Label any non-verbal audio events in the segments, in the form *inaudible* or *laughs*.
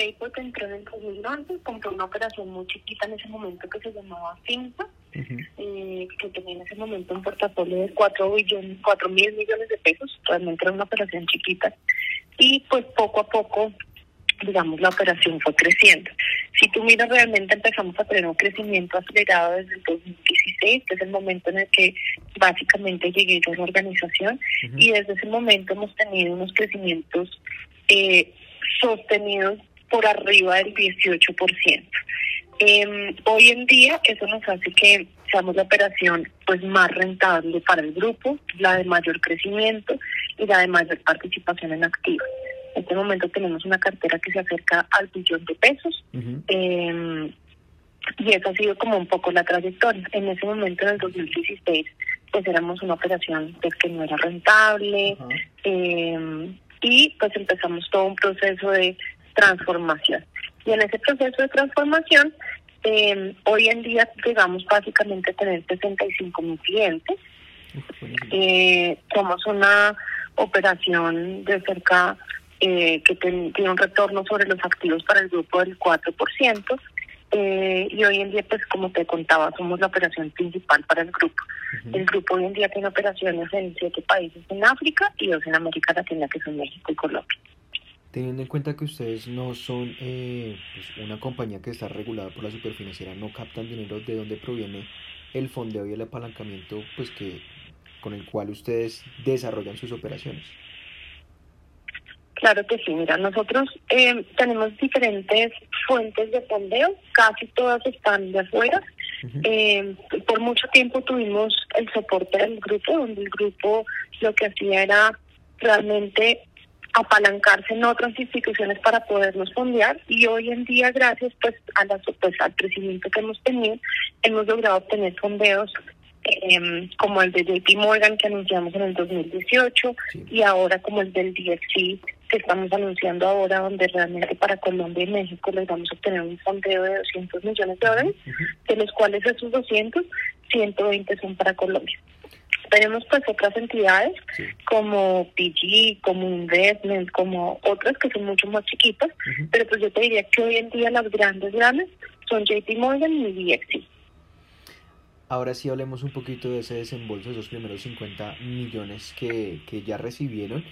Bayport entró en el 2011, compró una operación muy chiquita en ese momento que se llamaba Finza, eh, que tenía en ese momento un portafolio de 4 billones, 4 mil millones de pesos, realmente era una operación chiquita, y pues poco a poco digamos, la operación fue creciendo. Si tú miras, realmente empezamos a tener un crecimiento acelerado desde el 2016, que es el momento en el que básicamente llegué a la organización, y desde ese momento hemos tenido unos crecimientos eh, sostenidos por arriba del 18%. Eh, hoy en día eso nos hace que seamos la operación pues más rentable para el grupo, la de mayor crecimiento y la de mayor participación en activos. En este momento tenemos una cartera que se acerca al billón de pesos. eh, y esa ha sido como un poco la trayectoria. En ese momento, en el 2016, pues éramos una operación pues, que no era rentable. eh, y pues empezamos todo un proceso de transformación. Y en ese proceso de transformación, eh, hoy en día llegamos básicamente a tener 65 mil clientes. Eh, somos una operación de cerca eh, que ten- tiene un retorno sobre los activos para el grupo del 4%. Eh, y hoy en día, pues como te contaba, somos la operación principal para el grupo. El grupo hoy en día tiene operaciones en siete países en África y dos en América Latina, que son México y Colombia. Teniendo en cuenta que ustedes no son eh, pues, una compañía que está regulada por la superfinanciera, no captan dinero, ¿de dónde proviene el fondeo y el apalancamiento pues que con el cual ustedes desarrollan sus operaciones? Claro que sí, mira, nosotros eh, tenemos diferentes fuentes de fondeo, casi todas están de afuera. Eh, por mucho tiempo tuvimos el soporte del grupo, donde el grupo lo que hacía era realmente apalancarse en otras instituciones para podernos fondear. Y hoy en día gracias pues a la pues, al crecimiento que hemos tenido hemos logrado obtener fondeos eh, como el de JP Morgan que anunciamos en el 2018 y ahora como el del DFC que estamos anunciando ahora donde realmente para Colombia y México les vamos a obtener un fondeo de 200 millones de dólares de los cuales esos 200 120 son para Colombia tenemos pues otras entidades como PG, como Investment, como otras que son mucho más chiquitas, pero pues yo te diría que hoy en día las grandes grandes son JP Morgan y DXC. Ahora sí hablemos un poquito de ese desembolso, esos primeros 50 millones que, que ya recibieron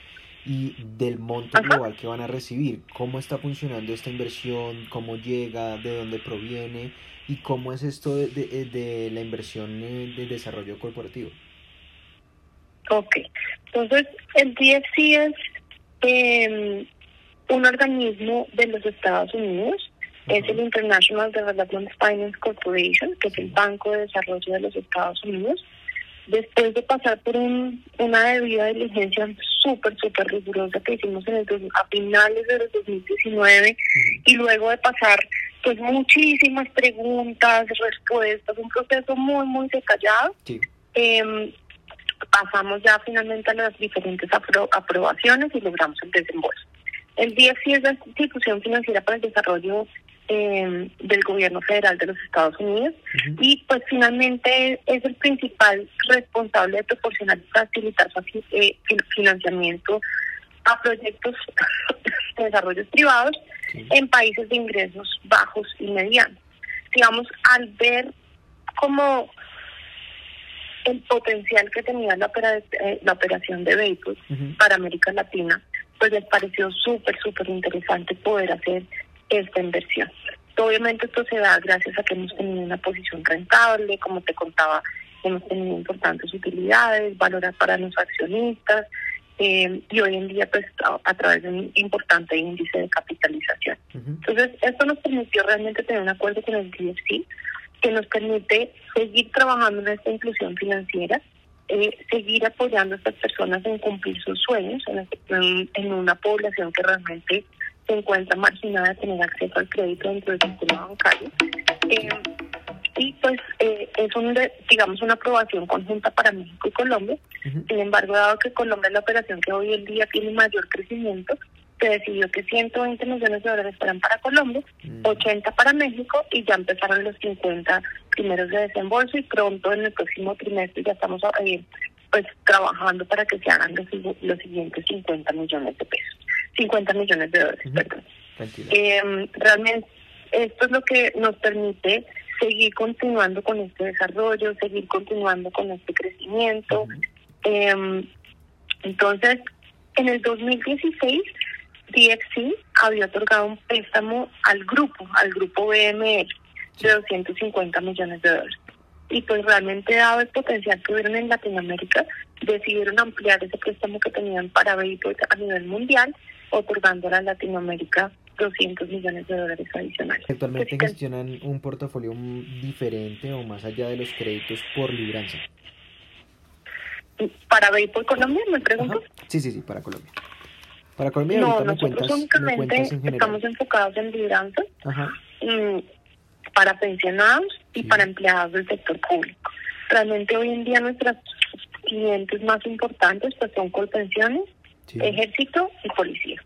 y del monto global que van a recibir. ¿Cómo está funcionando esta inversión? ¿Cómo llega? ¿De dónde proviene? ¿Y cómo es esto de, de, de la inversión de desarrollo corporativo? Ok, entonces el DFC es eh, un organismo de los Estados Unidos, uh -huh. es el International Development Finance Corporation, que es el Banco de Desarrollo de los Estados Unidos. Después de pasar por un, una debida diligencia súper, súper rigurosa que hicimos en el, a finales del 2019 uh -huh. y luego de pasar pues muchísimas preguntas, respuestas, un proceso muy, muy detallado. Sí. Eh, pasamos ya finalmente a las diferentes apro aprobaciones y logramos el desembolso. El DFC es la institución financiera para el desarrollo eh, del gobierno federal de los Estados Unidos uh -huh. y pues finalmente es el principal responsable de proporcionar y facilitar eh, financiamiento a proyectos *coughs* de desarrollo privados sí. en países de ingresos bajos y medianos. Digamos, al ver como el potencial que tenía la, opera, eh, la operación de vehículos uh -huh. para América Latina, pues les pareció súper, súper interesante poder hacer esta inversión. Obviamente esto se da gracias a que hemos tenido una posición rentable, como te contaba, hemos tenido importantes utilidades, valorar para los accionistas, eh, y hoy en día pues a, a, través de un importante índice de capitalización. Uh -huh. Entonces, esto nos permitió realmente tener un acuerdo con el DFC que nos permite seguir trabajando en esta inclusión financiera, eh, seguir apoyando a estas personas en cumplir sus sueños en, una población que realmente se encuentra marginada de tener acceso al crédito dentro del sistema bancario. Eh, y pues eh, es un, digamos una aprobación conjunta para México y Colombia. Uh -huh. Sin embargo, dado que Colombia es la operación que hoy en día tiene mayor crecimiento, se decidió que 120 millones de dólares fueran para Colombia, mm. 80 para México y ya empezaron los 50 primeros de desembolso y pronto en el próximo trimestre ya estamos eh, pues trabajando para que se hagan los, los siguientes 50 millones de pesos, 50 millones de dólares, uh -huh. perdón. Eh, realmente esto es lo que nos permite seguir continuando con este desarrollo, seguir continuando con este crecimiento. Em, entonces, en el 2016, DXC había otorgado un préstamo al grupo, al grupo BML, de 250 millones de dólares. Y pues realmente dado el potencial que hubieron en Latinoamérica, decidieron ampliar ese préstamo que tenían para vehículos a nivel mundial, otorgándole a Latinoamérica 200 millones de dólares adicionales. ¿Actualmente gestionan un portafolio diferente o más allá de los créditos por libranza? ¿Para por Colombia, me pregunto? Sí, sí, sí, para Colombia. Para Colombia, no, nosotros únicamente estamos enfocados en libranza mm, para pensionados y para empleados del sector público. Realmente hoy en día nuestros clientes más importantes pues son Colpensiones, Ejército y Policía.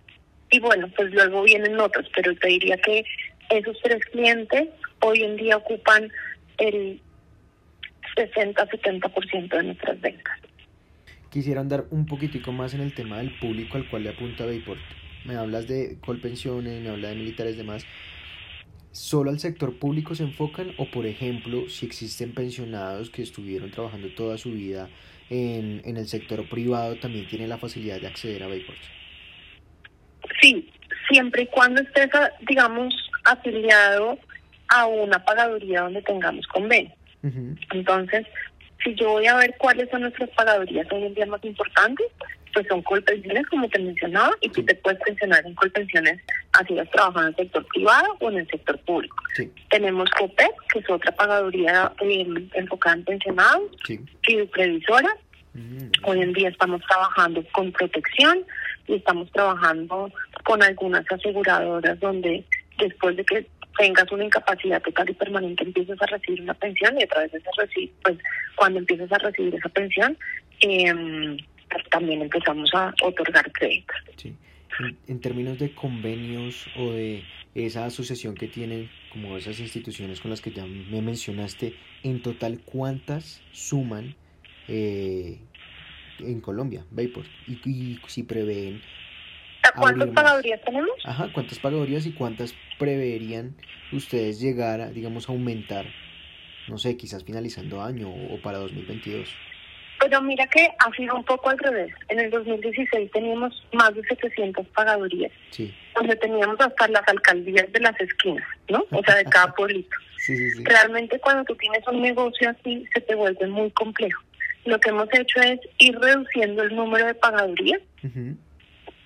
Y bueno, pues luego vienen otros, pero te diría que esos tres clientes hoy en día ocupan el 60-70% de nuestras ventas. Quisiera andar un poquitico más en el tema del público al cual le apunta Bayport. Me hablas de colpensiones, me hablas de militares, demás. ¿Solo al sector público se enfocan o, por ejemplo, si existen pensionados que estuvieron trabajando toda su vida en, en el sector privado, también tienen la facilidad de acceder a Bayport? Sí, siempre y cuando estés, digamos, afiliado a una pagaduría donde tengamos convenio. Entonces, si yo voy a ver cuáles son nuestras pagadurías hoy en día más importantes, pues son colpensiones, como te mencionaba, y tú te puedes pensionar en colpensiones así has trabajado en el sector privado o en el sector público. Tenemos COPEC, que es otra pagaduría eh, enfocada en pensionados, y previsora. Mm. Hoy en día estamos trabajando con protección y estamos trabajando con algunas aseguradoras donde después de que tengas una incapacidad total y permanente empiezas a recibir una pensión y a través de esa pues cuando empiezas a recibir esa pensión eh, también empezamos a otorgar créditos. En, términos de convenios o de esa asociación que tienen como esas instituciones con las que ya me mencionaste, en total cuántas suman eh, en Colombia, Vapor, y, y si prevén ¿Cuántas pagadurías tenemos? Ajá, ¿cuántas pagadurías y cuántas preverían ustedes llegar a, digamos, aumentar, no sé, quizás finalizando año o, para 2022? Pero mira que ha sido un poco al revés. En el 2016 teníamos más de 700 pagadurías, sí. donde teníamos hasta las alcaldías de las esquinas, ¿no? O sea, de cada *laughs* pueblito. Sí, sí, sí. Realmente cuando tú tienes un negocio así, se te vuelve muy complejo. Lo que hemos hecho es ir reduciendo el número de pagadurías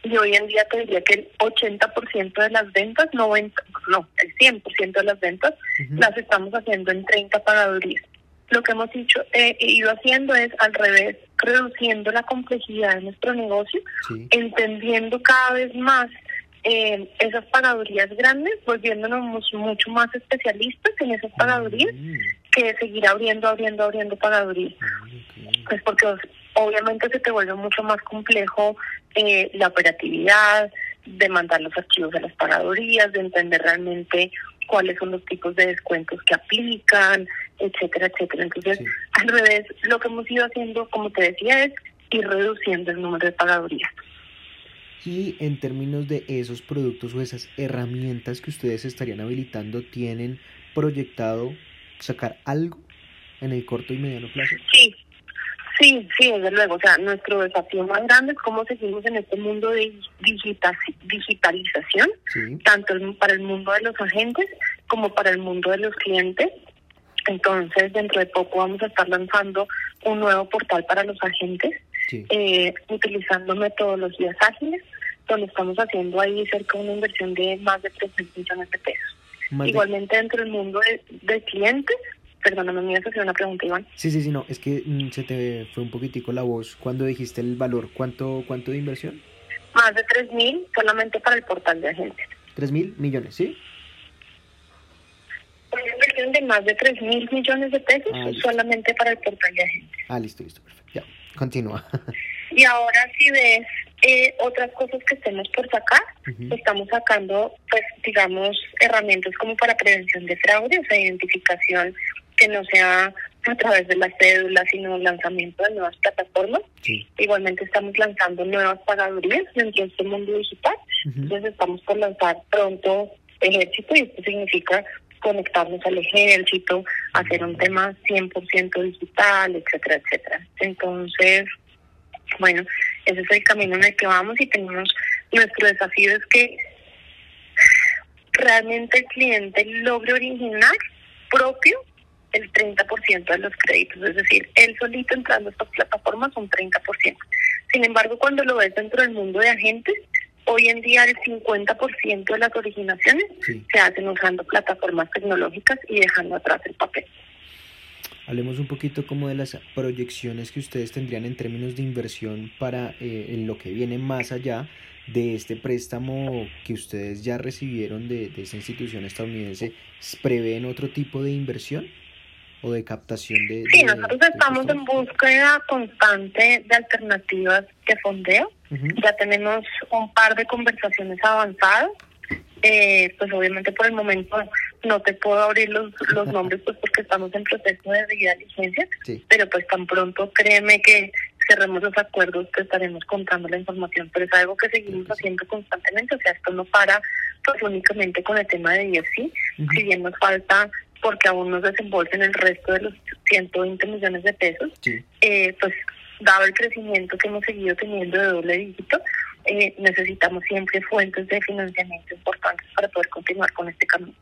y hoy en día te diría que el 80% de las ventas, 90, no, el 100% de las ventas las estamos haciendo en 30 pagadurías. Lo que hemos dicho, eh, ido haciendo es al revés, reduciendo la complejidad de nuestro negocio, entendiendo cada vez más eh, esas pagadurías grandes, volviéndonos mucho más especialistas en esas pagadurías, mm. que seguir abriendo, abriendo, abriendo pagadurías. Ah, pues porque obviamente se te vuelve mucho más complejo eh, la operatividad, de mandar los archivos a las pagadorías, de entender realmente cuáles son los tipos de descuentos que aplican, etcétera, etcétera. Entonces, al revés, lo que hemos ido haciendo, como te decía, es ir reduciendo el número de pagadorías. Y en términos de esos productos o esas herramientas que ustedes estarían habilitando, ¿tienen proyectado sacar algo en el corto y mediano plazo? Sí, Sí, sí, desde luego. O sea, nuestro desafío más grande es cómo seguimos en este mundo de digitalización, tanto para el mundo de los agentes como para el mundo de los clientes. Entonces, dentro de poco vamos a estar lanzando un nuevo portal para los agentes, eh, utilizando metodologías ágiles, donde estamos haciendo ahí cerca de una inversión de más de 3 millones de pesos. Igualmente, dentro del mundo de, de clientes, Perdóname, me ibas a hacer una pregunta, Iván. Sí, sí, sí, no, es que mm, se te fue un poquitico la voz cuando dijiste el valor. ¿Cuánto, cuánto de inversión? Más de 3 mil solamente para el portal de agentes. 3 mil millones, ¿sí? Una inversión de más de 3 mil millones de pesos ah, solamente para el portal de agentes. Ah, listo, listo, perfecto. Ya, continúa. *laughs* y ahora si ves eh, otras cosas que estemos por sacar, estamos sacando, pues, digamos, herramientas como para prevención de fraude, o sea, identificación que no sea a través de la cédula, sino lanzamiento de nuevas plataformas. Igualmente estamos lanzando nuevas pagadurías dentro de este mundo digital Entonces estamos por lanzar pronto ejército y esto significa conectarnos al ejército, hacer un tema 100% digital, etcétera, etcétera. Entonces, bueno, ese es el camino en el que vamos y tenemos nuestro desafío es que realmente el cliente logre originar propio el 30% de los créditos, es decir, él solito entrando a estas plataformas un 30%. Sin embargo, cuando lo ves dentro del mundo de agentes, hoy en día el 50% de las originaciones se hacen usando plataformas tecnológicas y dejando atrás el papel. Hablemos un poquito como de las proyecciones que ustedes tendrían en términos de inversión para eh, en lo que viene más allá de este préstamo que ustedes ya recibieron de, de esta institución estadounidense. ¿Prevén otro tipo de inversión? O de captación de... Sí, nosotros estamos en búsqueda constante de alternativas de fondeo. Ya tenemos un par de conversaciones avanzadas. Eh, pues obviamente por el momento no te puedo abrir los, los *laughs* nombres pues porque estamos en proceso de diligencia, pero pues tan pronto créeme que cerremos los acuerdos que estaremos contando la información, pero es algo que seguimos haciendo constantemente, o sea, esto no para pues únicamente con el tema de EFC, si bien nos falta porque aún no desembolsen el resto de los 120 millones de pesos, eh, pues dado el crecimiento que hemos seguido teniendo de doble dígito, eh, necesitamos siempre fuentes de financiamiento importantes para poder continuar con este camino.